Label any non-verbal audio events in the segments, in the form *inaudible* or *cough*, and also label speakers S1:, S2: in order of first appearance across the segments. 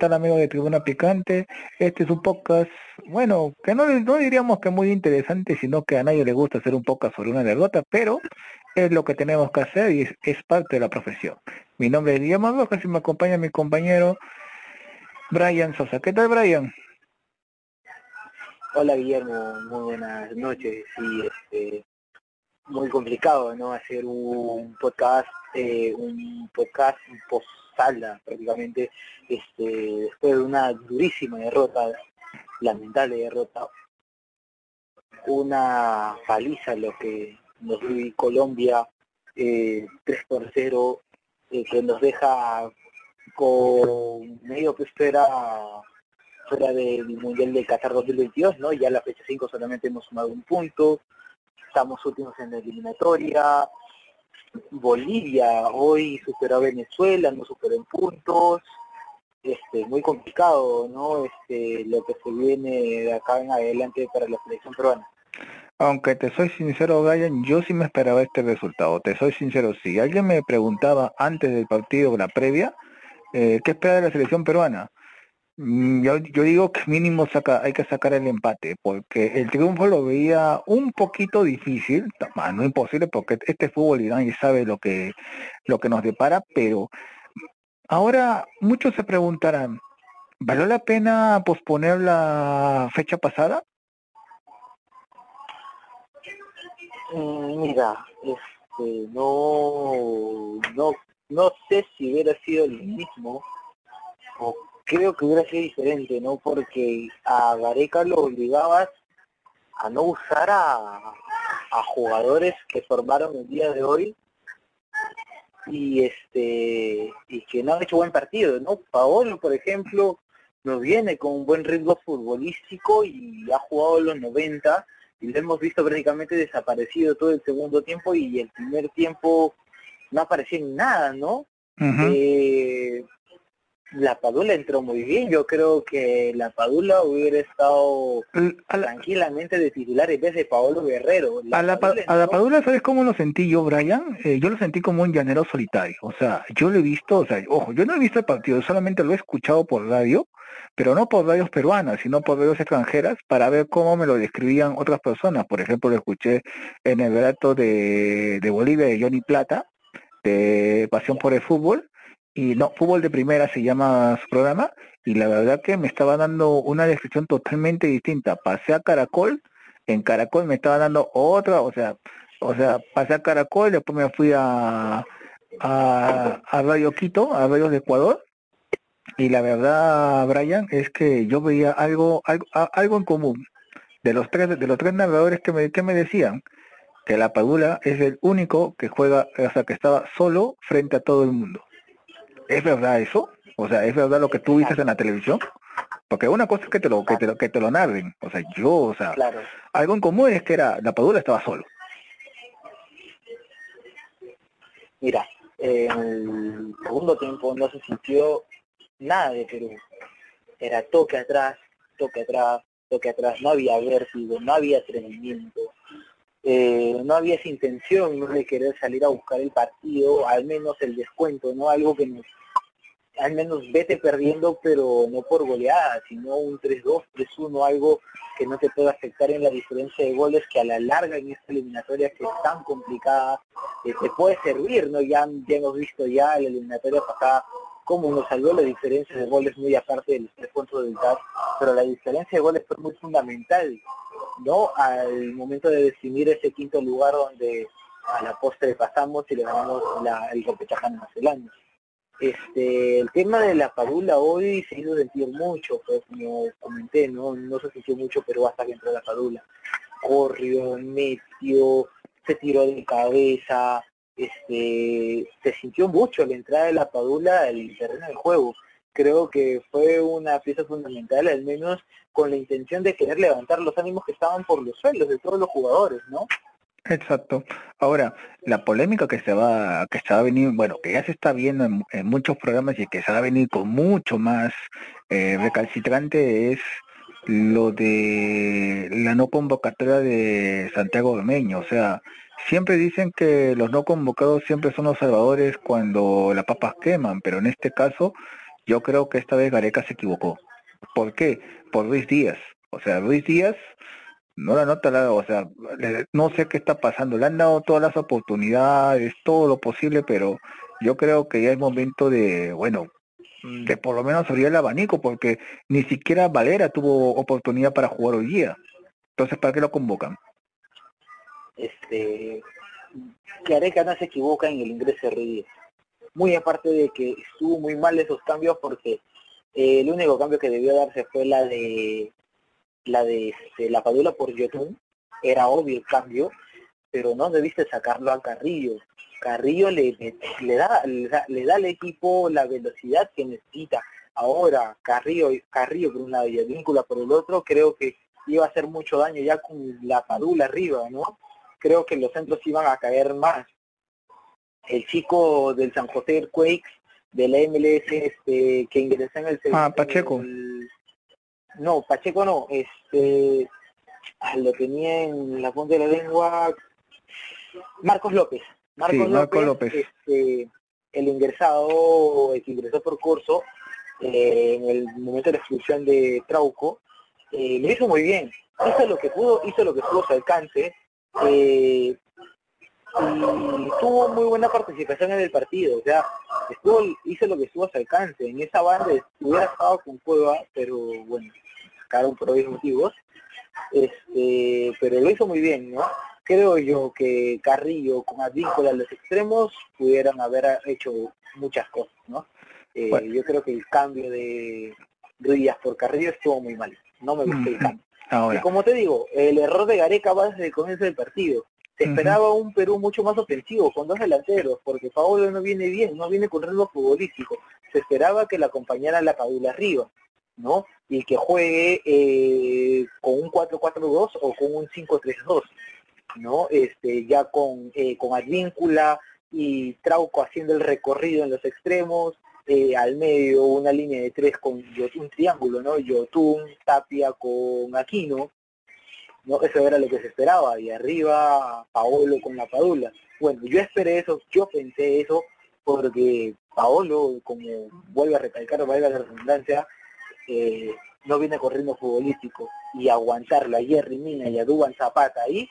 S1: tal amigos de Tribuna Picante? Este es un podcast, bueno, que no, no diríamos que muy interesante, sino que a nadie le gusta hacer un podcast sobre una derrota, pero es lo que tenemos que hacer y es, parte de la profesión. Mi nombre es Guillermo Rojas y me acompaña mi compañero Brian Sosa. ¿Qué tal, Brian?
S2: Hola, Guillermo. Muy buenas noches. Sí, este, muy complicado, ¿no? Hacer un podcast, eh, un podcast post salda prácticamente, este, después de una durísima derrota, lamentable derrota, una paliza lo que nos dio Colombia, eh, 3 por 0, eh, que nos deja con medio que espera fuera del Mundial de Qatar 2022, ¿no? Ya la fecha 5 solamente hemos sumado un punto, estamos últimos en la eliminatoria, Bolivia hoy superó a Venezuela, no superó en puntos, este, muy complicado, ¿no? Este, lo que se viene de acá en adelante para la selección peruana.
S1: Aunque te soy sincero, Brian, yo sí me esperaba este resultado. Te soy sincero, si alguien me preguntaba antes del partido, la previa, eh, ¿qué espera de la selección peruana? Mm, yo, yo digo que mínimo saca, hay que sacar el empate, porque el triunfo lo veía un poquito difícil, no imposible, porque este fútbol y sabe lo que, lo que nos depara, pero ahora muchos se preguntarán, ¿valió la pena posponer la fecha pasada?
S2: Mm, mira, este, no, no, no sé si hubiera sido el mismo o creo que hubiera sido diferente, ¿no? Porque a Gareca lo obligabas a no usar a, jugadores que formaron el día de hoy y este y que no han hecho buen partido, ¿no? Paolo, por ejemplo, no viene con un buen ritmo futbolístico y ha jugado los 90 y lo hemos visto prácticamente desaparecido todo el segundo tiempo y el primer tiempo no apareció en nada, ¿no? La Padula entró muy bien. Yo creo que la Padula hubiera estado tranquilamente de titular en vez de Paolo Guerrero.
S1: a, la, Padula, ¿sabes cómo lo sentí yo, Brian? Eh, yo lo sentí como un llanero solitario. O sea, yo lo he visto, o sea, ojo, yo no he visto el partido, solamente lo he escuchado por radio, pero no por radios peruanas, sino por radios extranjeras, para ver cómo me lo describían otras personas. Por ejemplo, lo escuché en el relato de, de Bolivia de Johnny Plata, de Pasión por el Fútbol, y no, Fútbol de Primera se llama su programa, y la verdad que me estaba dando una descripción totalmente distinta. Pasé a Caracol, en Caracol me estaba dando otra, o sea, o sea, pasé a Caracol, después me fui a, a, a Radio Quito, a Radio de Ecuador, y la verdad, Brian, es que yo veía algo, algo, algo en común. De los tres, de los tres narradores que me, que me decían que la Padula es el único que juega, o sea, que estaba solo frente a todo el mundo. ¿Es verdad eso? O sea, ¿es verdad lo que tú viste en la televisión? Porque una cosa es que te lo que te lo, que te lo narren. O sea, yo, o sea, algo en común es que era la Padula estaba solo.
S2: Mira, en el segundo tiempo no se sintió nada de Perú. Era toque atrás, toque atrás, toque atrás. No había vértigo, no había entrenamiento. Eh, no había esa intención ¿no? de querer salir a buscar el partido, al menos el descuento, no algo que nos al menos vete perdiendo, pero no por goleada, sino un 3-2, 3-1, algo que no te pueda afectar en la diferencia de goles, que a la larga en esta eliminatoria que es tan complicada, eh, te puede servir, ¿no? Ya, ya hemos visto ya la eliminatoria pasada cómo nos salió la diferencia de goles muy aparte de los tres puntos del TAS, pero la diferencia de goles fue muy fundamental, ¿no? Al momento de definir ese quinto lugar donde a la postre pasamos y le ganamos la, el repechaje nacional. Este, el tema de la padula hoy se hizo sentir mucho, pues, como comenté, ¿no? No se sintió mucho, pero hasta que entró la padula. Corrió, metió, se tiró de cabeza, este, se sintió mucho la entrada de la padula al terreno del juego. Creo que fue una pieza fundamental, al menos con la intención de querer levantar los ánimos que estaban por los suelos de todos los jugadores, ¿no?
S1: Exacto. Ahora, la polémica que se va, que se va a venir, bueno, que ya se está viendo en, muchos programas y que se va a venir con mucho más eh, recalcitrante es lo de la no convocatoria de Santiago Domeño. O sea, siempre dicen que los no convocados siempre son los salvadores cuando las papas queman, pero en este caso yo creo que esta vez Gareca se equivocó. ¿Por qué? Por Luis Díaz. O sea, Luis Díaz no la nota, o sea, no sé qué está pasando. Le han dado todas las oportunidades, todo lo posible, pero yo creo que ya es momento de, bueno, de por lo menos abrir el abanico, porque ni siquiera Valera tuvo oportunidad para jugar hoy día. Entonces, ¿para qué lo convocan?
S2: Este, Gareca no se equivoca en el ingreso de Ruiz muy aparte de que estuvo muy mal esos cambios porque eh, el único cambio que debió darse fue la de la de este, la Padula por Yotun, era obvio el cambio, pero no debiste sacarlo a Carrillo. Carrillo le, le, da, le, da, al equipo la velocidad que necesita. Ahora, Carrillo, Carrillo por un lado y el vínculo por el otro, creo que iba a hacer mucho daño ya con la Padula arriba, ¿no? Creo que los centros iban a caer más el chico del San José Quakes de la MLS este, que ingresó en el
S1: Ah, Pacheco.
S2: No, Pacheco no, este ah, lo tenía en la punta de la lengua Marcos López.
S1: Marcos López,
S2: Este, el ingresado, el que ingresó por curso, eh, en el momento de la expulsión de Trauco, eh, lo hizo muy bien. Hizo lo que pudo, hizo lo que pudo a su alcance. Eh, y tuvo muy buena participación en el partido, o sea, estuvo, hizo lo que estuvo a su alcance, en esa banda hubiera estado con Cueva, pero bueno, sacaron por obvios motivos, este, pero lo hizo muy bien, ¿no? Creo yo que Carrillo con Advíncula a los extremos pudieran haber hecho muchas cosas, ¿no? Eh, yo creo que el cambio de Ruiz por Carrillo estuvo muy mal, no me gustó el cambio. Y como te digo, el error de Gareca va desde el comienzo del partido esperaba un Perú mucho más ofensivo, con dos delanteros, porque Paolo no viene bien, no viene con ritmo futbolístico. Se esperaba que la acompañara la Padula arriba, ¿no? Y que juegue eh, con un 4-4-2 o con un 5-3-2, ¿no? Este, ya con, eh, con Advíncula y Trauco haciendo el recorrido en los extremos, eh, al medio una línea de tres con un triángulo, ¿no? Yotun, Tapia con Aquino, ¿no? Eso era lo que se esperaba, y arriba Paolo con la Padula. Bueno, yo esperé eso, yo pensé eso, porque Paolo, como vuelve a recalcar, valga la redundancia, eh, no viene corriendo futbolístico, y aguantarlo a Jerry Mina y a Duban Zapata ahí,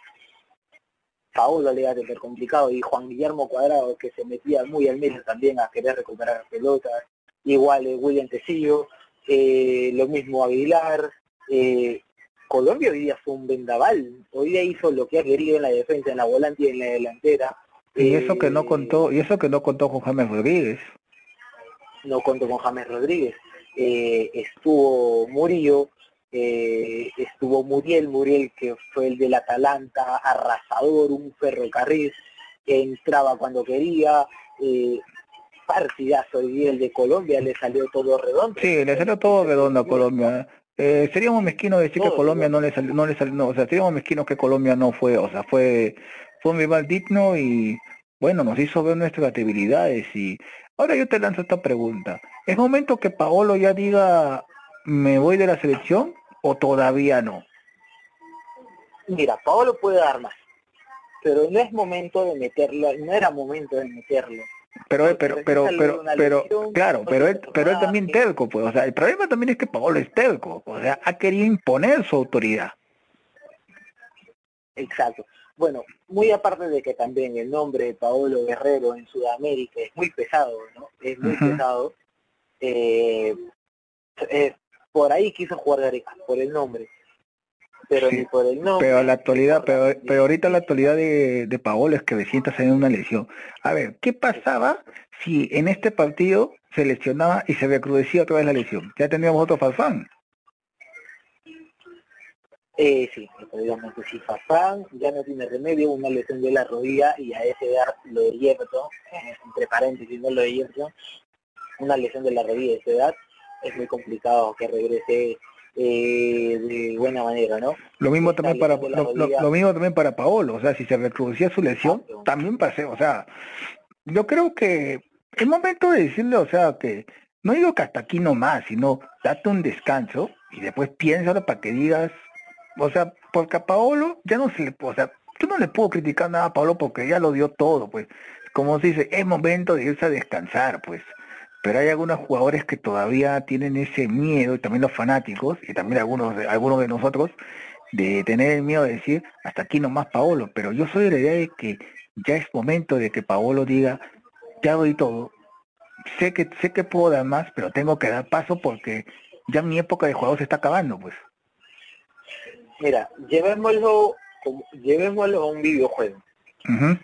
S2: Paolo le iba a tener complicado, y Juan Guillermo Cuadrado, que se metía muy al medio también a querer recuperar pelotas, igual eh, William Tecillo, eh, lo mismo Aguilar, eh, Colombia hoy día fue un vendaval, hoy día hizo lo que ha querido en la defensa, en la volante y en la delantera.
S1: Y eso que no eh, contó, y eso que no contó con James Rodríguez.
S2: No contó con James Rodríguez. Eh, estuvo Murillo, eh, estuvo Muriel, Muriel que fue el del Atalanta, arrasador, un ferrocarril, que entraba cuando quería, eh, partidazo y el de Colombia le salió todo redondo.
S1: Sí, le salió todo redondo a Colombia. Eh, seríamos mezquinos decir que Colombia no le salió, no le salió, no, o sea, seríamos mezquinos que Colombia no fue, o sea, fue, fue un rival digno y bueno, nos hizo ver nuestras debilidades y ahora yo te lanzo esta pregunta. ¿Es momento que Paolo ya diga me voy de la selección o todavía no?
S2: Mira, Paolo puede dar más, pero no es momento de meterlo, no era momento de meterlo
S1: pero, pero, pero, pero, pero, claro, pero él, pero él también terco, pues, o sea, el problema también es que Paolo es terco, o sea, ha querido imponer su autoridad.
S2: Exacto. Bueno, muy aparte de que también el nombre de Paolo Guerrero en Sudamérica es muy pesado, ¿no? Es muy pesado. Eh, eh, por ahí quiso jugar Gareca, por el nombre pero ni por el nombre.
S1: Pero la actualidad, pero, pero ahorita la actualidad de, de Paolo es que me sientas en una lesión. A ver, ¿qué pasaba si en este partido se lesionaba y se recrudecía otra vez la lesión? Ya tendríamos otro Farfán.
S2: Eh, sí, digamos que si Farfán ya no tiene remedio, una lesión de la rodilla y a ese edad lo de eh, entre paréntesis, no lo de una lesión de la rodilla de esa edad, es muy complicado que regrese eh, de buena manera, ¿no?
S1: Lo mismo también para lo, mismo también para Paolo, o sea, si se recrudecía su lesión, también pasé, o sea, yo creo que es momento de decirle, o sea, que no digo que hasta aquí no más, sino date un descanso y después piénsalo para que digas, o sea, porque a Paolo ya no se le, o sea, yo no le puedo criticar nada a Paolo porque ya lo dio todo, pues, como se dice, es momento de irse a descansar, pues, pero hay algunos jugadores que todavía tienen ese miedo, y también los fanáticos, y también algunos de, algunos de nosotros, de tener el miedo de decir, hasta aquí nomás Paolo, pero yo soy de la idea de que ya es momento de que Paolo diga, ya doy todo, sé que, sé que puedo dar más, pero tengo que dar paso porque ya mi época de jugador se está acabando, pues.
S2: Mira, llevémoslo, llevémoslo a un videojuego,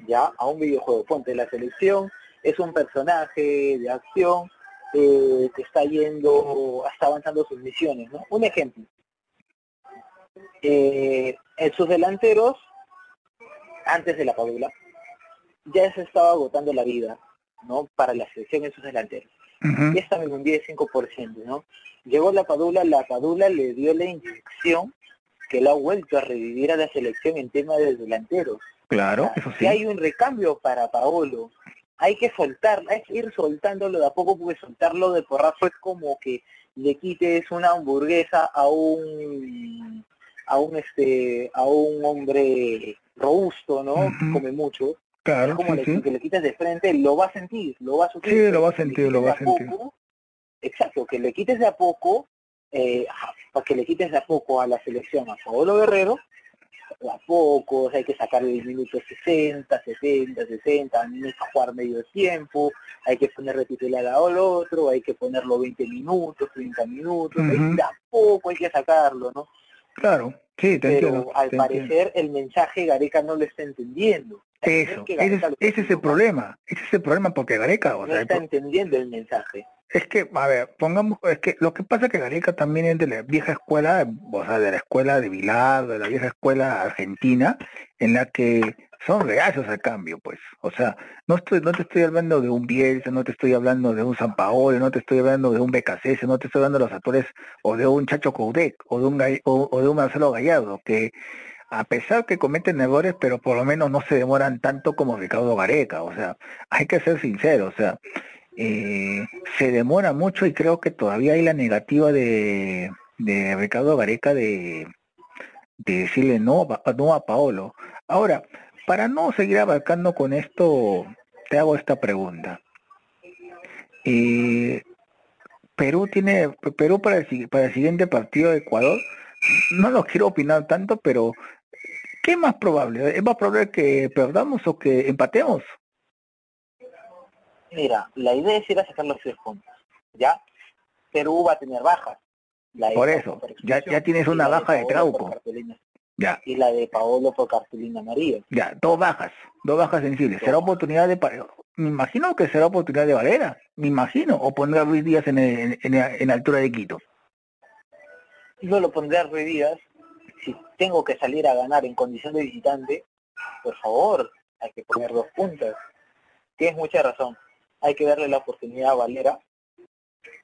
S2: ya, a un videojuego, ponte la selección, es un personaje de acción eh, que está yendo, está avanzando sus misiones, ¿no? Un ejemplo. Eh, en sus delanteros, antes de la Padula, ya se estaba agotando la vida, ¿no? Para la selección en sus delanteros. Y estaba en un 10-5%, ¿no? Llegó la Padula, la Padula le dio la inyección que lo ha vuelto a revivir a la selección en tema de delanteros.
S1: Claro, eso sí.
S2: Hay un recambio para Paolo, hay que soltar, hay que ir soltándolo de a poco porque soltarlo de porrazo es como que le quites una hamburguesa a un a un este a un hombre robusto, ¿no? Que come mucho.
S1: Claro,
S2: es como
S1: sí,
S2: le, que le quites de frente, lo va a sentir, lo va a sufrir.
S1: Sí, lo va a sentir, lo va a sentir.
S2: exacto, que le quites de a poco, eh, para que le quites de a poco a la selección a Pablo Guerrero, a pocos, hay que sacar el minuto 60, 70, 60, no es jugar medio tiempo, hay que poner de titular al otro, hay que ponerlo 20 minutos, 30 minutos, a poco hay que sacarlo, ¿no?
S1: Claro, sí, te
S2: Pero al parecer el mensaje Gareca no lo está entendiendo.
S1: Eso, ese, es el problema, ese es el problema porque Gareca, o
S2: no está entendiendo el mensaje.
S1: Es que, a ver, pongamos, es que lo que pasa es que Gareca también es de la vieja escuela, o sea, de la escuela de Vilar, de la vieja escuela argentina, en la que son reacios al cambio, pues. O sea, no estoy, no te estoy hablando de un Bielsa, no te estoy hablando de un San Paolo, no te estoy hablando de un BKC, no te estoy hablando de los actores, o de un Chacho Coudec, o de un o, de un Marcelo Gallardo, que a pesar que cometen errores, pero por lo menos no se demoran tanto como Ricardo Gareca, o sea, hay que ser sincero, o sea, eh, se demora mucho y creo que todavía hay la negativa de, de Ricardo Gareca de, de decirle no, no a Paolo. Ahora, para no seguir abarcando con esto, te hago esta pregunta. Eh, Perú tiene, Perú para el, para el siguiente partido de Ecuador, no lo quiero opinar tanto, pero ¿qué más probable? ¿Es más probable que perdamos o que empatemos?
S2: Mira, la idea es ir a sacar los tres puntos, ¿ya? Perú va a tener bajas.
S1: por eso, ya, ya tienes una baja de, Trauco. Ya.
S2: Y la de Paolo por cartulina María.
S1: Ya, dos bajas, dos bajas sensibles. Será oportunidad de... Me imagino que será oportunidad de Valera, me imagino, o pondrá a Ruiz Díaz en, en, en, altura de Quito.
S2: No lo pondré a Ruiz Díaz. Si tengo que salir a ganar en condición de visitante, por favor, hay que poner dos puntas. Tienes mucha razón hay que darle la oportunidad a Valera,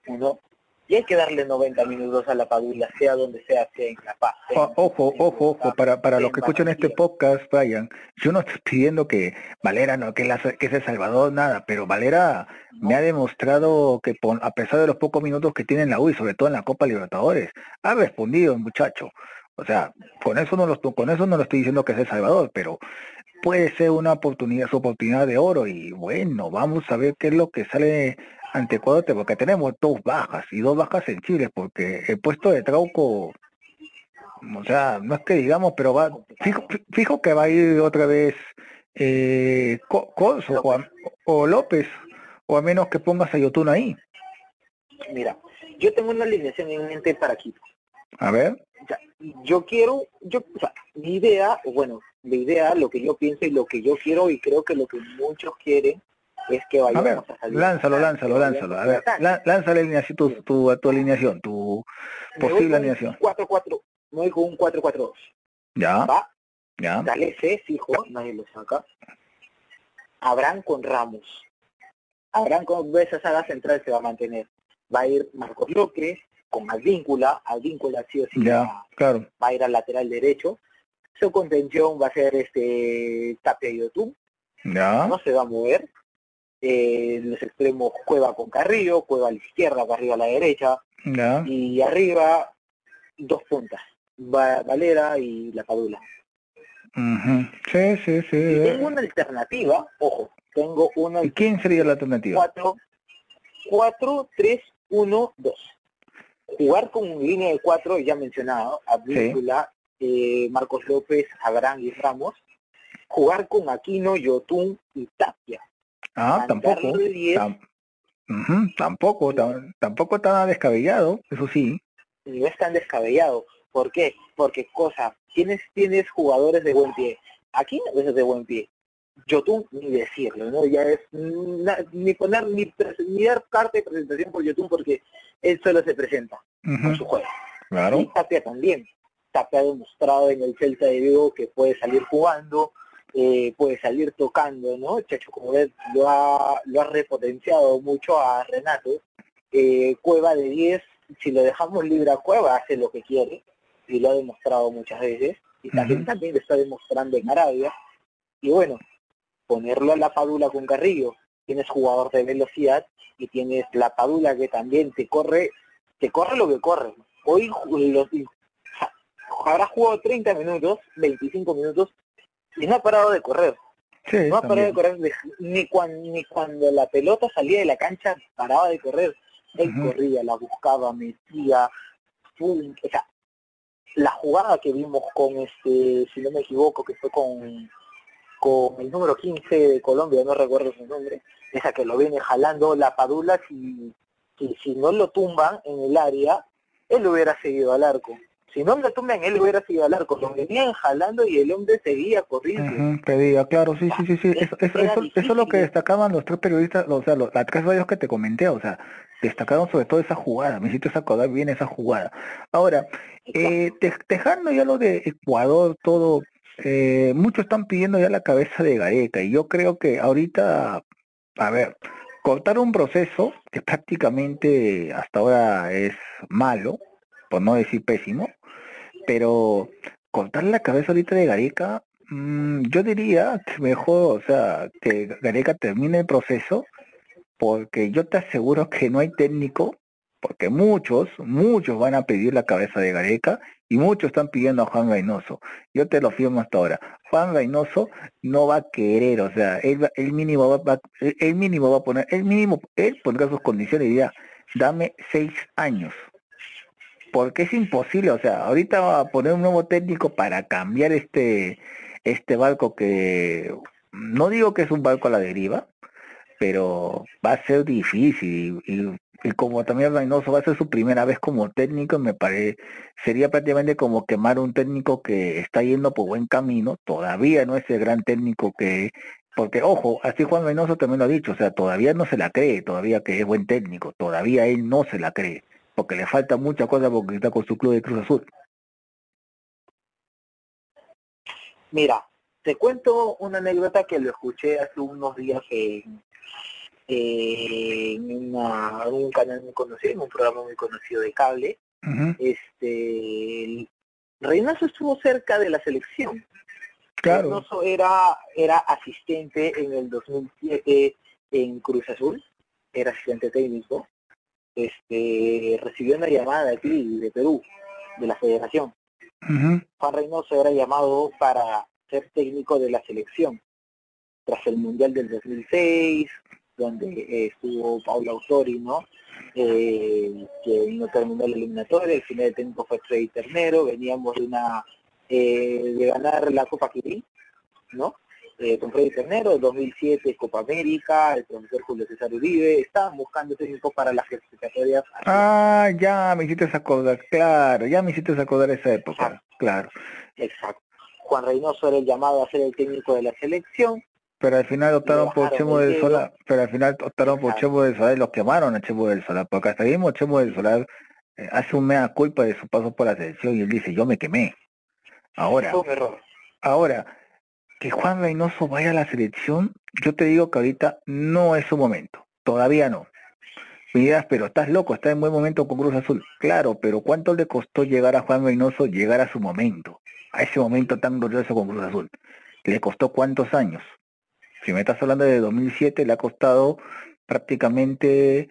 S2: uno, y hay que darle 90 minutos a la Padula, sea donde sea, sea en La Paz.
S1: ojo, ojo, ojo, para, para los que escuchan este podcast, Brian, yo no estoy pidiendo que Valera, no, que, la, que es el Salvador, nada, pero Valera me ha demostrado que a pesar de los pocos minutos que tiene en la U y sobre todo en la Copa Libertadores, ha respondido el muchacho. O sea, con eso no lo, con eso no lo estoy diciendo que es el Salvador, pero puede ser una oportunidad, su oportunidad de oro y bueno, vamos a ver qué es lo que sale ante Ecuador, porque tenemos dos bajas y dos bajas sensibles, porque el puesto de Trauco, o sea, no es que digamos, pero va, fijo, que va a ir otra vez eh, Corso o, López, o a menos que pongas a Yotun ahí.
S2: Mira, yo tengo una alineación en mente para Quito.
S1: A ver.
S2: yo quiero, yo, o sea, mi idea, bueno, la idea, lo que yo pienso y lo que yo quiero y creo que lo que muchos quieren es que vayamos a, ver, a salir.
S1: Lánzalo, lánzalo, lánzalo. A ver, alineación, tu, tu, tu, alineación, tu posible alineación.
S2: 4-4, me voy con un 4-4-2.
S1: Ya.
S2: ¿Va?
S1: Ya.
S2: Dale C, fijo, nadie lo saca. Abraham con Ramos. Abraham con esa saga central se va a mantener. Va a ir Marcos López con Advíncula, Advíncula sí o sí
S1: ya,
S2: va,
S1: claro.
S2: va a ir al lateral derecho su contención va a ser este Tapia y Otum. No se va a mover. Eh, los extremos Cueva con Carrillo, Cueva a la izquierda, Carrillo a la derecha. Y arriba, dos puntas. Valera y la Padula.
S1: Sí, sí, sí.
S2: tengo una alternativa, ojo, tengo una...
S1: ¿Y quién sería la alternativa?
S2: Cuatro, 4-3-1-2. Jugar con línea de cuatro, ya mencionado, Abdícula, eh, Marcos López, Abraham y Ramos. Jugar con Aquino, Yotun y Tapia.
S1: Ah, tampoco. tampoco, tampoco tan descabellado, eso sí.
S2: No es tan descabellado. ¿Por qué? Porque, cosa, tienes, tienes jugadores de buen pie. Aquí no es de buen pie. Yotun ni decirlo, ¿no? Ya es ni poner ni, ni, dar carta de presentación por Yotun porque él solo se presenta con su juego.
S1: Claro.
S2: Y Tapia también. Tapia ha demostrado en el Celta de Vigo que puede salir jugando, eh, puede salir tocando, ¿no? Chacho como ves lo ha, lo ha repotenciado mucho a Renato. Eh, Cueva de 10, si lo dejamos libre a Cueva, hace lo que quiere, y lo ha demostrado muchas veces, y también, también lo está demostrando en Arabia. Y bueno, ponerlo a la Padula con Carrillo, tienes jugador de velocidad y tienes la Padula que también te corre, te corre lo que corre. Hoy los, habrá jugado 30 minutos, 25 minutos y no ha parado de correr. no ha parado de correr ni, cuando, ni cuando la pelota salía de la cancha paraba de correr. Él corría, la buscaba, metía, o sea, la jugada que vimos con este, si no me equivoco, que fue con con el número 15 de Colombia, no recuerdo su nombre, esa que lo viene jalando la Padula, si, si, no lo tumban en el área, él hubiera seguido al arco. Si no lo tumban, él hubiera seguido al arco. Lo venían jalando y el hombre seguía corriendo.
S1: pedía, claro, sí, sí, sí, sí. Eso, eso, es lo que destacaban los tres periodistas, o sea, los, las tres radios que te comenté, o sea, destacaron sobre todo esa jugada, me hiciste acordar bien esa jugada. Ahora, eh, dejando ya lo de Ecuador, todo, eh, muchos están pidiendo ya la cabeza de Gareca y yo creo que ahorita, a ver, cortar un proceso que prácticamente hasta ahora es malo, por no decir pésimo, pero cortar la cabeza ahorita de Gareca, mm, yo diría que mejor, o sea, que Gareca termine el proceso, porque yo te aseguro que no hay técnico, porque muchos, muchos van a pedir la cabeza de Gareca y muchos están pidiendo a Juan Reynoso. Yo te lo firmo hasta ahora. Juan Reynoso no va a querer, o sea, él, el mínimo va, el mínimo va a poner, el mínimo, él pondrá sus condiciones y dirá, dame seis años. Porque es imposible, o sea, ahorita va a poner un nuevo técnico para cambiar este, este barco que, no digo que es un barco a la deriva, pero va a ser difícil y y como también Reynoso va a ser su primera vez como técnico, me parece, sería prácticamente como quemar un técnico que está yendo por buen camino, todavía no es el gran técnico que, porque ojo, así Juan Reynoso también lo ha dicho, o sea, todavía no se la cree, todavía que es buen técnico, todavía él no se la cree, porque le falta mucha cosa porque está con su club de Cruz Azul.
S2: Mira, te cuento una anécdota que lo escuché hace unos días en, en, un canal muy conocido, en un programa muy conocido de cable. Este Reynoso estuvo cerca de la selección.
S1: Claro.
S2: Reynoso era, era asistente en el 2007 en Cruz Azul, era asistente técnico. Este recibió una llamada aquí de Perú, de la federación. Juan Reynoso era llamado para ser técnico de la selección tras el Mundial del 2006, donde eh, estuvo Paula Autori, ¿no? Eh, que no terminó la eliminatoria, el final de técnico fue Freddy Ternero, veníamos de una eh, de ganar la Copa Quirín, ¿no? Con Freddy Ternero, 2007 Copa América, el profesor Julio César Uribe, estaban buscando técnico para las clasificatorias.
S1: Ah, ya me hiciste acordar, claro, ya me hiciste acordar esa época, claro.
S2: Exacto. Juan Reynoso era el llamado a ser el técnico de la selección,
S1: pero al final optaron por Chemo del Solar, pero al final optaron por Chemo del Solar y los quemaron a Chemo del Solar, porque hasta mismo Chemo del Solar eh, hace un mea culpa de su paso por la selección y él dice, yo me quemé. Ahora, ahora, que Juan Reynoso vaya a la selección, yo te digo que ahorita no es su momento, todavía no. Me pero estás loco, está en buen momento con Cruz Azul. Claro, pero ¿cuánto le costó llegar a Juan Reynoso llegar a su momento? A ese momento tan glorioso con Cruz Azul. ¿Le costó cuántos años? Si me estás hablando de 2007, le ha costado prácticamente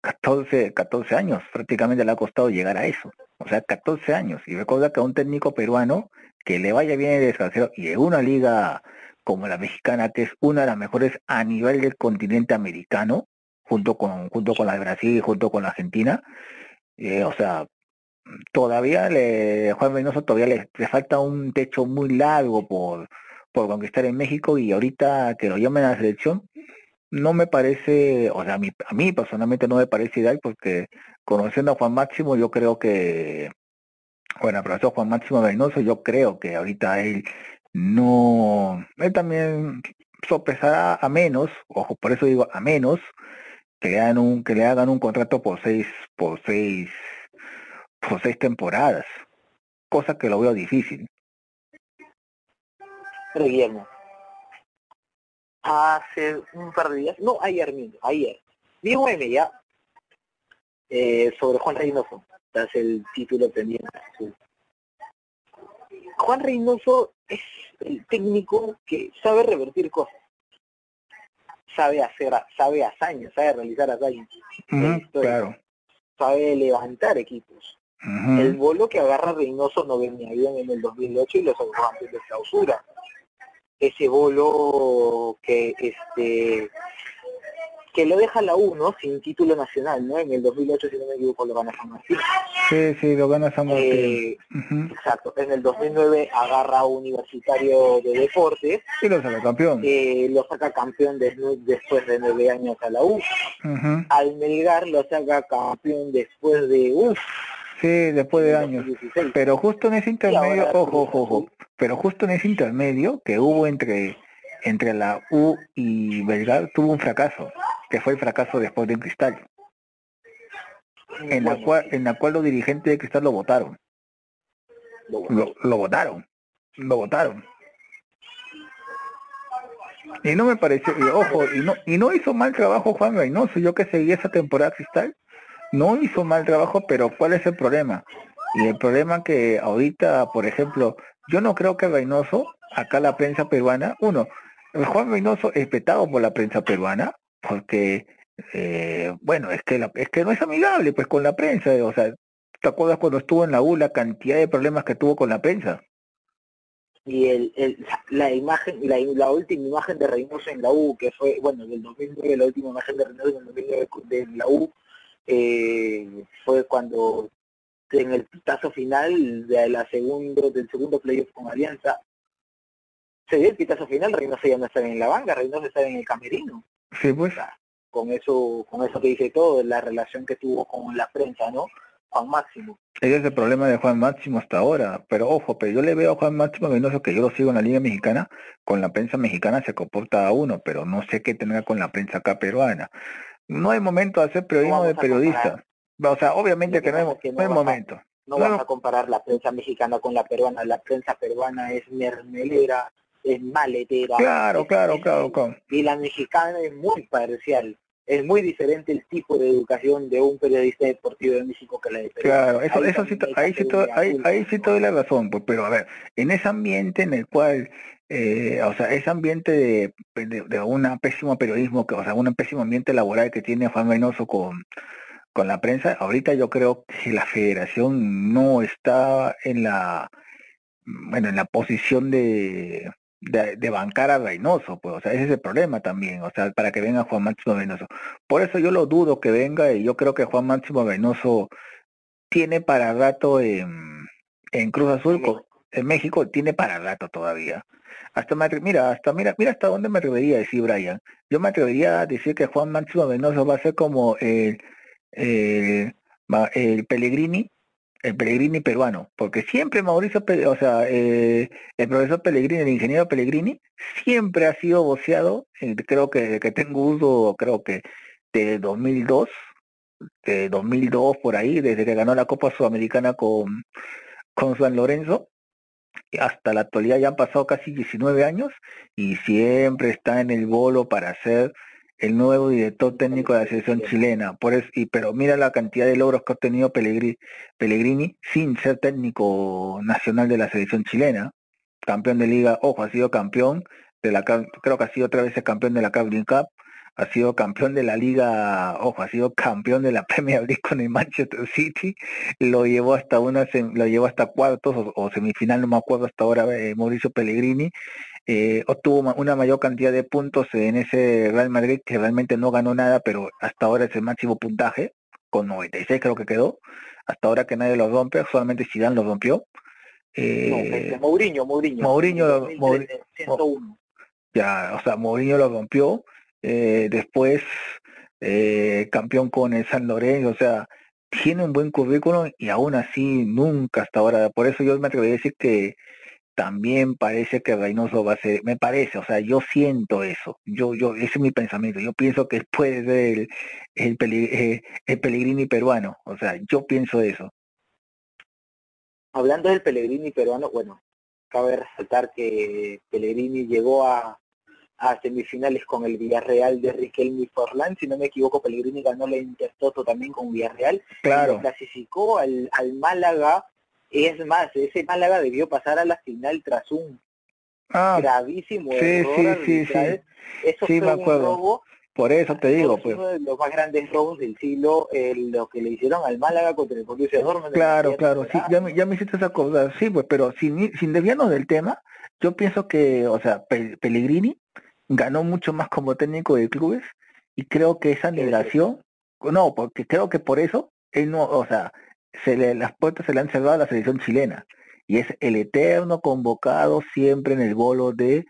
S1: 14, 14 años, prácticamente le ha costado llegar a eso. O sea, 14 años. Y recuerda que a un técnico peruano que le vaya bien el desgraciado y en una liga como la mexicana, que es una de las mejores a nivel del continente americano, junto con junto con la de Brasil, junto con la Argentina. Eh, o sea, todavía le, Juan Reynoso todavía le, le, falta un techo muy largo por, por conquistar en México y ahorita que lo llamen a la selección, no me parece, o sea, a mí, a mí personalmente no me parece ideal porque conociendo a Juan Máximo yo creo que, bueno, profesor Juan Máximo Reynoso, yo creo que ahorita él no, él también sopesará a menos, ojo, por eso digo a menos, que le hagan un, que le hagan un contrato por seis, por seis, por seis temporadas, cosa que lo veo difícil.
S2: Pero Guillermo, hace un par de días, no ayer mismo, ayer, dijo M ya. Eh, sobre Juan Reynoso, tras el título pendiente. Juan Reynoso es el técnico que sabe revertir cosas, sabe hacer, sabe hazañas, sabe realizar hazañas,
S1: claro.
S2: sabe levantar equipos. El bolo que agarra Reynoso no venía bien en el 2008 y los antes de clausura ese bolo que este que lo deja la U, ¿no? Sin título nacional, ¿no? En el 2008, si no me equivoco, lo gana San Martín.
S1: Sí, sí, lo gana San Martín.
S2: Eh, exacto. En el 2009 agarra Universitario de Deportes.
S1: Y lo saca campeón.
S2: Eh, lo saca campeón después de nueve años a la U. Al Melgar lo saca campeón después de... Uf,
S1: Sí, después de años. Pero justo en ese intermedio, ojo, ojo, ojo, pero justo en ese intermedio que hubo entre entre la U y Belgar tuvo un fracaso, que fue el fracaso después de Cristal. En la cual en la cual los dirigentes de Cristal lo votaron. Lo, lo votaron. Lo votaron. Y no me pareció, y ojo, y no, y no hizo mal trabajo Juan Reynoso, yo que seguí esa temporada Cristal, no hizo mal trabajo, pero ¿cuál es el problema? Y el problema que ahorita, por ejemplo, yo no creo que Reynoso, acá la prensa peruana, uno, Juan Reynoso es petado por la prensa peruana, porque, eh, bueno, es que, la, es que no es amigable pues con la prensa, o sea, ¿te acuerdas cuando estuvo en la U la cantidad de problemas que tuvo con la prensa?
S2: y el, el, la imagen, la, la última imagen de Reynoso en la U, que fue, bueno, del 2009, la última imagen de Reynoso en el 2009 de la U, eh, fue cuando en el pitazo final de la segundo, del segundo playoff con Alianza, se dio el pitazo final, Reynoso ya no estaba en la banca, Reynoso estaba en el camerino.
S1: Sí, pues.
S2: con eso, con eso que dice todo, la relación que tuvo con la prensa, ¿no? Juan Máximo.
S1: Ese es el problema de Juan Máximo hasta ahora. Pero ojo, pero yo le veo a Juan Máximo Reynoso que yo lo sigo en la Liga Mexicana, con la prensa mexicana se comporta a uno, pero no sé qué tendrá con la prensa acá peruana no hay momento de hacer periodismo de periodista. O sea, obviamente que no hay, no hay momento.
S2: No, vas a comparar la prensa mexicana con la peruana. La prensa peruana es mermelera, es maletera.
S1: Claro, claro, claro, claro.
S2: Y la mexicana es muy parcial. Es muy diferente el tipo de educación de un periodista deportivo de México que la de
S1: Perú. Claro, eso, ahí eso sí, ahí sí, ahí, ahí sí te doy la razón, pues, pero a ver, en ese ambiente en el cual eh, o sea, ese ambiente de, de, un pésimo periodismo, que, o sea, un pésimo ambiente laboral que tiene Juan Reynoso con, con la prensa, ahorita yo creo que la federación no está en la, bueno, en la posición de, de, bancar a Reynoso, pues, o sea, ese es el problema también, o sea, para que venga Juan Máximo Reynoso. Por eso yo lo dudo que venga y yo creo que Juan Máximo Reynoso tiene para rato en, en Cruz Azul, en México tiene para rato todavía. Hasta mira, hasta mira, mira hasta dónde me atrevería a decir Brian. Yo me atrevería a decir que Juan Máximo Venoso va a ser como el, el, el Pellegrini, el Pellegrini peruano, porque siempre Mauricio, o sea, eh, el profesor Pellegrini, el ingeniero Pellegrini, siempre ha sido voceado, eh, creo que, que tengo uso, creo que de 2002, de 2002 por ahí, desde que ganó la Copa Sudamericana con, con San Lorenzo, hasta la actualidad ya han pasado casi 19 años y siempre está en el bolo para ser el nuevo director técnico de la selección chilena. Por eso, y, pero mira la cantidad de logros que ha obtenido Pellegrini, sin ser técnico nacional de la selección chilena. Campeón de liga, ojo, ha sido campeón de la creo que ha sido otra vez el campeón de la Carling Cup ha sido campeón de la liga, ojo, ha sido campeón de la *laughs* Premier League con el Manchester City, lo llevó hasta una lo llevó hasta cuartos o, semifinal, no me acuerdo hasta ahora eh, Mauricio Pellegrini, eh, obtuvo una mayor cantidad de puntos en ese Real Madrid que realmente no ganó nada, pero hasta ahora es el máximo puntaje, con 96 creo que quedó, hasta ahora que nadie lo rompe, solamente Zidane lo rompió.
S2: Eh, no, Mourinho, Mourinho.
S1: Mourinho, ya, o sea, Mourinho lo rompió, eh, después eh, campeón con el San Lorenzo, o sea, tiene un buen currículum y aún así nunca hasta ahora, por eso yo me atrevería a decir que también parece que Reynoso va a ser, me parece, o sea, yo siento eso, yo, yo, ese es mi pensamiento, yo pienso que puede ser el, el, eh, el Pellegrini peruano, o sea, yo pienso eso.
S2: Hablando del Pellegrini peruano, bueno, cabe resaltar que Pellegrini llegó a, a semifinales con el Villarreal de Riquelme y Forlán, si no me equivoco, Pellegrini ganó la Intertoto también con Villarreal,
S1: claro.
S2: clasificó al, al Málaga es más, ese Málaga debió pasar a la final tras un ah, gravísimo error
S1: sí, sí, sí, Eso fue un robo. Por eso te digo, pues.
S2: Uno de los más grandes robos del siglo, eh, lo que le hicieron al Málaga contra el Borussia Dortmund.
S1: Claro, claro, sí, ya me, ya me hiciste esa cosa, sí, pues, pero sin, sin desviarnos del tema, yo pienso que, o sea, Pellegrini ganó mucho más como técnico de clubes y creo que esa migración, no, porque creo que por eso él no, o sea, se le, las puertas se le han cerrado a la selección chilena y es el eterno convocado siempre en el bolo de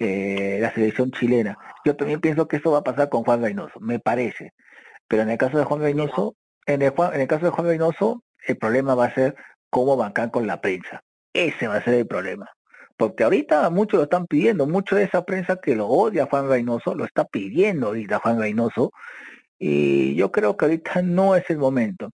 S1: eh, la selección chilena. Yo también pienso que eso va a pasar con Juan Reynoso, me parece. Pero en el caso de Juan Reynoso, en el, en el caso de Juan Reynoso, el problema va a ser cómo bancar con la prensa. Ese va a ser el problema. Porque ahorita muchos lo están pidiendo, mucho de esa prensa que lo odia a Juan Reynoso, lo está pidiendo ahorita Juan Reynoso. Y yo creo que ahorita no es el momento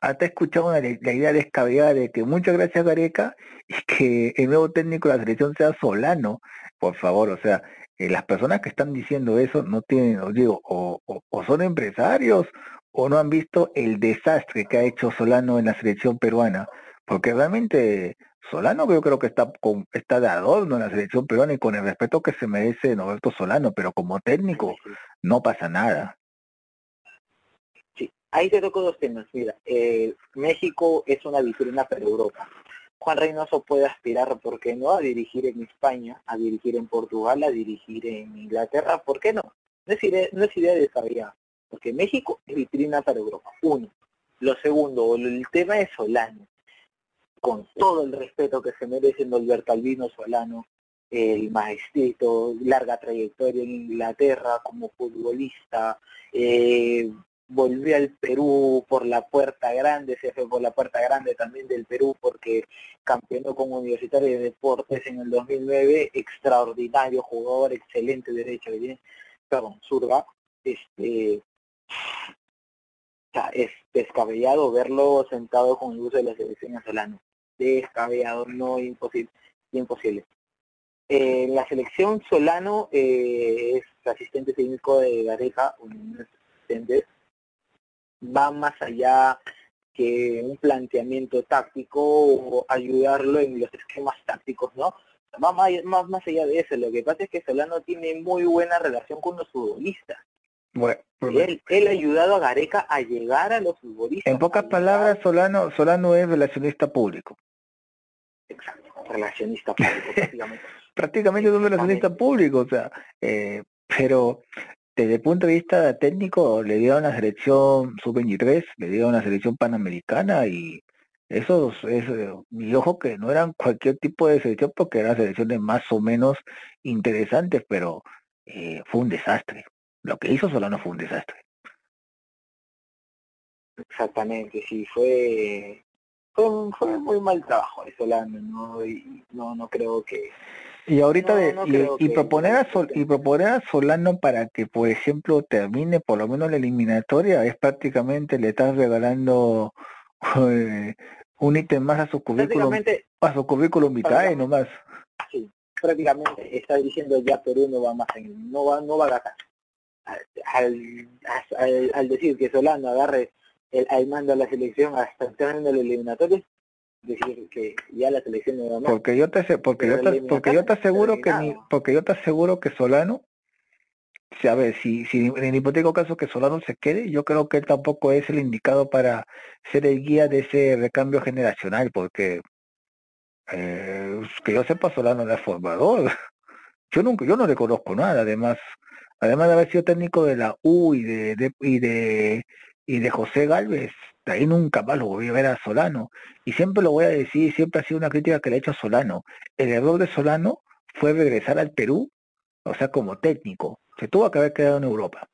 S1: hasta he escuchado la idea descabellada de que muchas gracias Gareca y que el nuevo técnico de la selección sea Solano, por favor, o sea, eh, las personas que están diciendo eso no tienen, os digo, o, son empresarios o no han visto el desastre que ha hecho Solano en la selección peruana, porque realmente Solano yo creo que está con, está de adorno en la selección peruana y con el respeto que se merece Norberto Solano, pero como técnico no pasa nada.
S2: Ahí te toco dos temas. Mira, eh, México es una vitrina para Europa. Juan Reynoso puede aspirar, ¿por qué no?, a dirigir en España, a dirigir en Portugal, a dirigir en Inglaterra, ¿por qué no? No es idea, no es idea porque México es vitrina para Europa. Uno. Lo segundo, el tema es Solano. Con todo el respeto que se merece Norberto Albino Solano, el maestrito, larga trayectoria en Inglaterra como futbolista, eh, volvió al Perú por la puerta grande, se fue por la puerta grande también del Perú porque campeonó con Universitario de Deportes en el 2009, extraordinario jugador, excelente derecho, perdón, surga, este, es descabellado verlo sentado con el uso de la selección venezolana, descabellado, no imposible, imposible. Eh, la selección Solano eh, es asistente técnico de Gareja, un asistente va más allá que un planteamiento táctico o ayudarlo en los esquemas tácticos, ¿no? Va más, más, allá de eso. Lo que pasa es que Solano tiene muy buena relación con los futbolistas.
S1: Bueno,
S2: él, él, ha ayudado a Gareca a llegar a los futbolistas.
S1: En pocas palabras, Solano, Solano es relacionista público.
S2: Exacto, relacionista público *laughs* prácticamente.
S1: prácticamente es un relacionista público, o sea, eh, pero desde el punto de vista técnico le dio una selección sub-23, le dio una selección panamericana y esos, es, y ojo que no eran cualquier tipo de selección porque eran selecciones más o menos interesantes, pero eh, fue un desastre. Lo que hizo Solano fue un desastre.
S2: Exactamente, sí, fue, fue, fue muy mal trabajo de Solano, ¿no? Y no, no creo que
S1: y ahorita y, proponer a y proponer a Solano para que por ejemplo termine por lo menos la eliminatoria es prácticamente le estás regalando eh, *laughs* un ítem más a su currículum a su currículum vitae nomás.
S2: sí prácticamente está diciendo ya Perú no va más en, no va no va a ganar. Al, al, decir que Solano agarre el, al mando a la selección hasta entrar en el eliminatoria decir que ya la selección no
S1: Porque yo te porque yo te, porque yo te aseguro que ni, porque yo te aseguro que Solano si, a ver, si, si en el hipotético caso que Solano se quede, yo creo que él tampoco es el indicado para ser el guía de ese recambio generacional, porque eh, que yo sepa Solano no es formador. *laughs* Yo nunca, yo no le conozco nada, además, además de haber sido técnico de la U y de, de y de y de José Galvez, de ahí nunca más lo voy a ver a Solano. Y siempre lo voy a decir, siempre ha sido una crítica que le he hecho a Solano. El error de Solano fue regresar al Perú, o sea, como técnico. Se tuvo que haber quedado en Europa.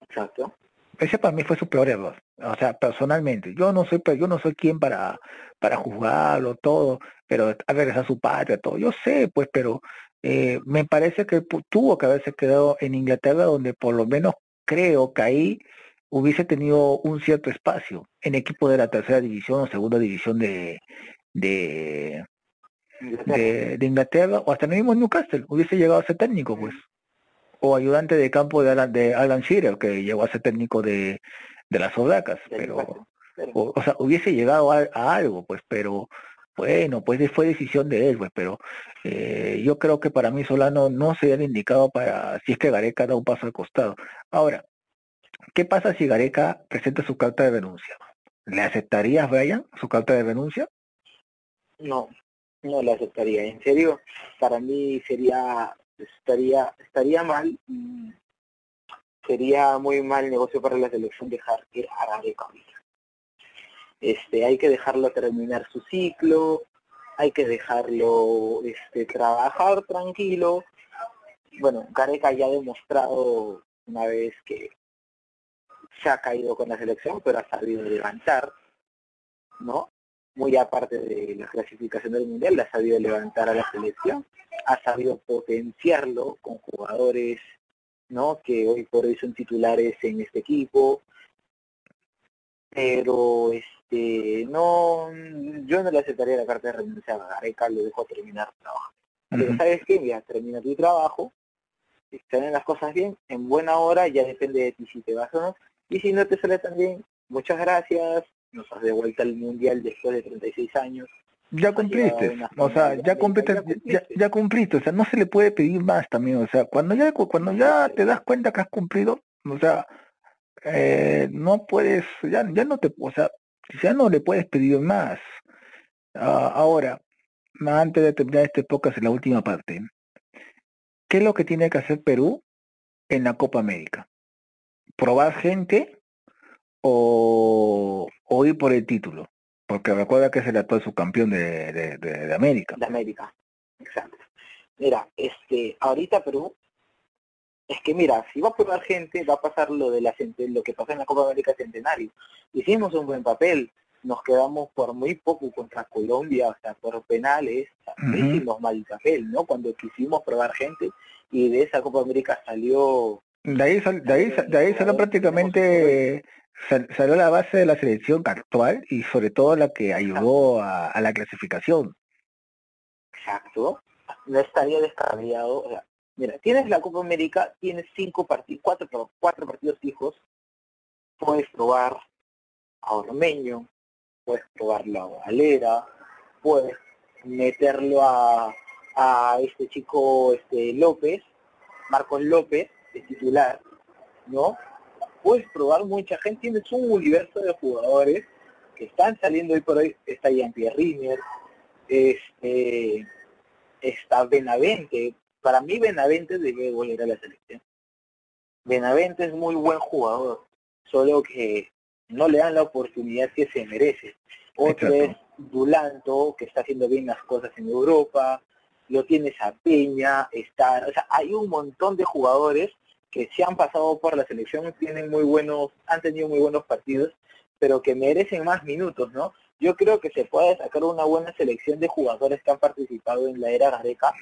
S2: Exacto.
S1: Ese para mí fue su peor error. O sea, personalmente. Yo no soy, yo no soy quien para, para juzgarlo todo, pero ha regresado a su patria, todo. Yo sé, pues, pero eh, me parece que tuvo que haberse quedado en Inglaterra, donde por lo menos creo que ahí hubiese tenido un cierto espacio en equipo de la tercera división o segunda división de, de, de, Inglaterra o hasta el mismo Newcastle, hubiese llegado a ser técnico, pues. O ayudante de campo de Alan, de Alan Shearer, que llegó a ser técnico de, de las Obracas, pero, o, sea, hubiese llegado a, algo, pues, pero bueno, pues fue decisión de él, pues, pero eh, yo creo que para mí Solano no se ha indicado para, si es que Gareca da un paso al costado. Ahora, ¿Qué pasa si Gareca presenta su carta de renuncia? ¿Le aceptarías, Brian, su carta de renuncia?
S2: No, no le aceptaría. En serio, para mí sería estaría estaría mal. Sería muy mal negocio para la selección dejar ir a Gareca. Este, hay que dejarlo terminar su ciclo, hay que dejarlo este, trabajar tranquilo. Bueno, Gareca ya ha demostrado una vez que se ha caído con la selección, pero ha sabido levantar, ¿no? Muy aparte de la clasificación del Mundial, ha sabido levantar a la selección, ha sabido potenciarlo con jugadores, ¿no? Que hoy por hoy son titulares en este equipo, pero este no yo no le aceptaría la carta de renuncia a Gareca, lo dejo terminar trabajo. Pero sabes qué, ya termina tu trabajo, si salen las cosas bien, en buena hora ya depende de ti si te vas o no, y si no te sale tan bien, muchas gracias, nos has devuelto al Mundial después de 36 años.
S1: Ya cumpliste, o sea, ya cumpliste, ya, cumpliste, o sea, no se le puede pedir más también, o sea, cuando ya cuando ya te das cuenta que has cumplido, o sea, eh, no puedes, ya, ya no te, o sea, ya no le puedes pedir más. Ah, ahora, antes de terminar este podcast en la última parte, ¿qué es lo que tiene que hacer Perú en la Copa América? Probar gente o, ir por el título. Porque recuerda que es el actual subcampeón de, de, de, América.
S2: De América, exacto. Mira, este, ahorita Perú, es que mira, si va a probar gente, va a pasar lo de la lo que pasó en la Copa América Centenario. Hicimos un buen papel, nos quedamos por muy poco contra Colombia, o sea, por penales, hicimos mal papel, ¿no? Cuando quisimos probar gente y de esa Copa América salió
S1: de ahí, de ahí, de ahí salió prácticamente, salió la base de la selección actual y sobre todo la que ayudó a, la clasificación.
S2: Exacto, no estaría descabellado. mira, tienes la Copa América, tienes cinco partidos, cuatro, cuatro partidos fijos, puedes probar a Ormeño, puedes probarlo a Valera, puedes meterlo a, a este chico este López, Marcos López, de titular, ¿no? Puedes probar mucha gente, tienes un universo de jugadores que están saliendo hoy por hoy, está Jean-Pierre Riner, este, está Benavente, para mí Benavente debe volver a la selección. Benavente es muy buen jugador, solo que no le dan la oportunidad que se merece. Otro es Dulanto, que está haciendo bien las cosas en Europa, lo tienes a Peña, está, o sea, hay un montón de jugadores que se han pasado por la selección, tienen muy buenos, han tenido muy buenos partidos, pero que merecen más minutos, ¿no? Yo creo que se puede sacar una buena selección de jugadores que han participado en la era Gareca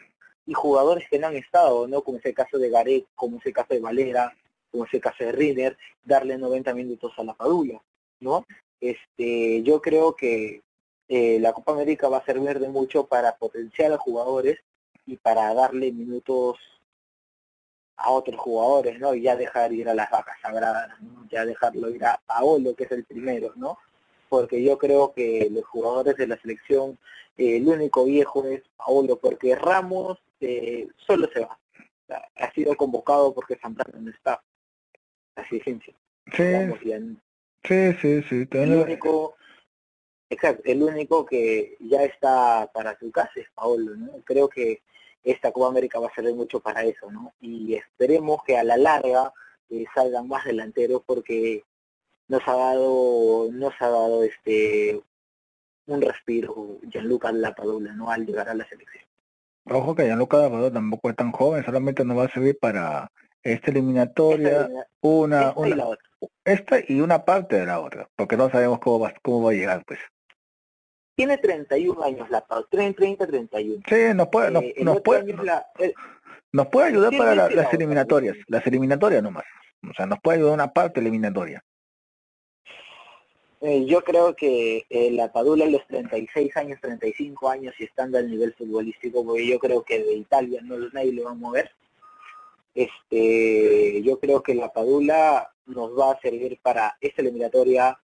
S2: y jugadores que no han estado, ¿no? Como es el caso de Garek, como es el caso de Valera, como es el caso de Riner, darle 90 minutos a la Padula, ¿no? Este, yo creo que eh, la Copa América va a servir de mucho para potenciar a jugadores y para darle minutos a otros jugadores, ¿no? Y ya dejar ir a las vacas sagradas, ya dejarlo ir a Paolo, que es el primero, ¿no? Porque yo creo que los jugadores de la selección, eh, el único viejo es Paolo, porque Ramos eh, solo se va. ha sido convocado porque Zambrano no está. Así de
S1: Sí. sí, sí, sí.
S2: El único, exacto, el único que ya está para su casa es Paolo, ¿no? Creo que esta Copa América va a servir mucho para eso, ¿no? Y esperemos que a la larga eh, salgan más delanteros porque nos ha dado, nos ha dado este un respiro Gianluca Lapadula, ¿no? Al llegar a la selección.
S1: Ojo que Gianluca Lapadula tampoco es tan joven, solamente nos va a servir para esta eliminatoria, una, esta, una, y otra. esta y una parte de la otra, porque no sabemos cómo va, cómo va a llegar, pues.
S2: Tiene 31 años la 30, 31.
S1: Sí, nos puede, nos, eh, nos puede, nos puede ayudar para las eliminatorias, las eliminatorias nomás. O sea, nos puede ayudar una parte eliminatoria.
S2: Eh, yo creo que eh, la Padula a los 36 años, 35 años y estando al nivel futbolístico, porque yo creo que de Italia no nadie le va a mover. Este, yo creo que la Padula nos va a servir para esta eliminatoria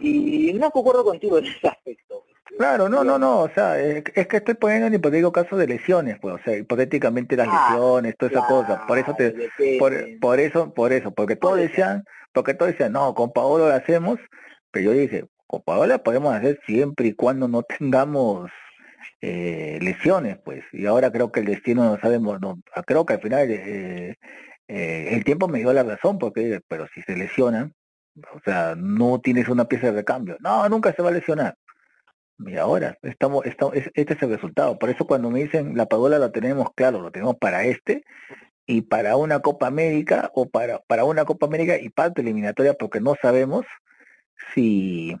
S2: y no concuerdo contigo en ese aspecto.
S1: Claro, no, no, no, o sea, es, que estoy poniendo en hipotético caso de lesiones, pues, o sea, hipotéticamente las ah, lesiones, toda esa cosa, por eso te, por, por, eso, por eso, porque todos decían, porque todos decían, no, con Paolo lo hacemos, pero yo dije, con Paola podemos hacer siempre y cuando no tengamos eh, lesiones, pues. Y ahora creo que el destino no sabemos, no, creo que al final eh, eh, el tiempo me dio la razón, porque, pero si se lesionan, o sea, no tienes una pieza de recambio. No, nunca se va a lesionar. Y ahora, estamos, estamos, este es el resultado. Por eso cuando me dicen la Paola lo tenemos claro, lo tenemos para este y para una Copa América o para, para una Copa América y parte eliminatoria porque no sabemos si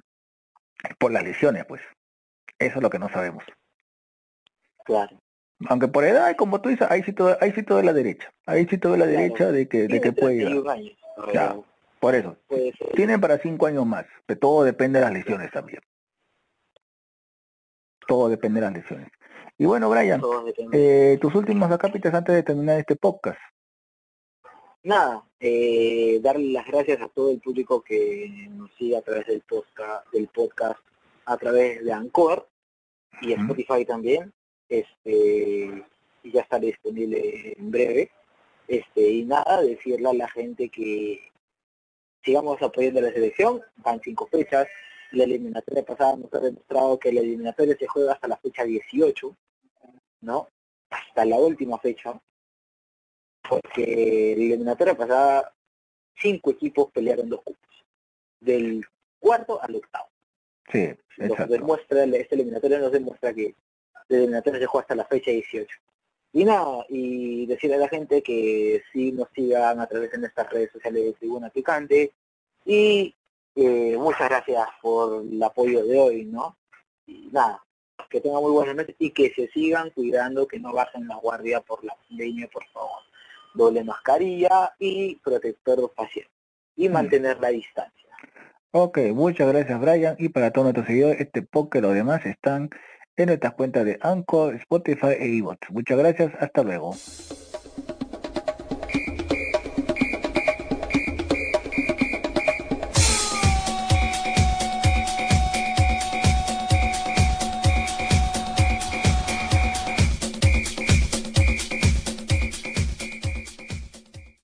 S1: por las lesiones, pues. Eso es lo que no sabemos.
S2: Claro.
S1: Aunque por edad, como tú dices, ahí sí todo, ahí sí todo de la derecha. Ahí sí todo de la derecha de que, de que puede ir. por eso. Tienen para cinco años más, pero todo depende de las lesiones también. Todo depende de las lesiones. Y bueno, Brian, eh, tus últimos acápites antes de terminar este podcast
S2: nada, eh, darle las gracias a todo el público que nos sigue a través del podcast, del podcast a través de Anchor y Spotify también. Este, y ya estará disponible en breve. Este, y nada, decirle a la gente que sigamos apoyando la selección, van cinco fechas, la eliminatoria pasada nos ha demostrado que la eliminatoria se juega hasta la fecha 18, ¿no? Hasta la última fecha, porque la eliminatoria pasada cinco equipos pelearon dos cupos, del cuarto al octavo.
S1: Sí,
S2: Nos demuestra, esta eliminatoria nos demuestra que la eliminatoria se juega hasta la fecha 18. Y nada, y decirle a la gente que sí nos sigan a través de nuestras redes sociales de Tribuna Picante. Y eh, muchas gracias por el apoyo de hoy, ¿no? Y nada, que tengan muy buenas noches y que se sigan cuidando, que no bajen la guardia por la pandemia, por favor doble mascarilla y protector facial y mantener la distancia.
S1: Ok, muchas gracias Brian y para todos nuestros seguidores, este podcast los demás están en nuestras cuentas de Anchor, Spotify e iVoox. Muchas gracias, hasta luego.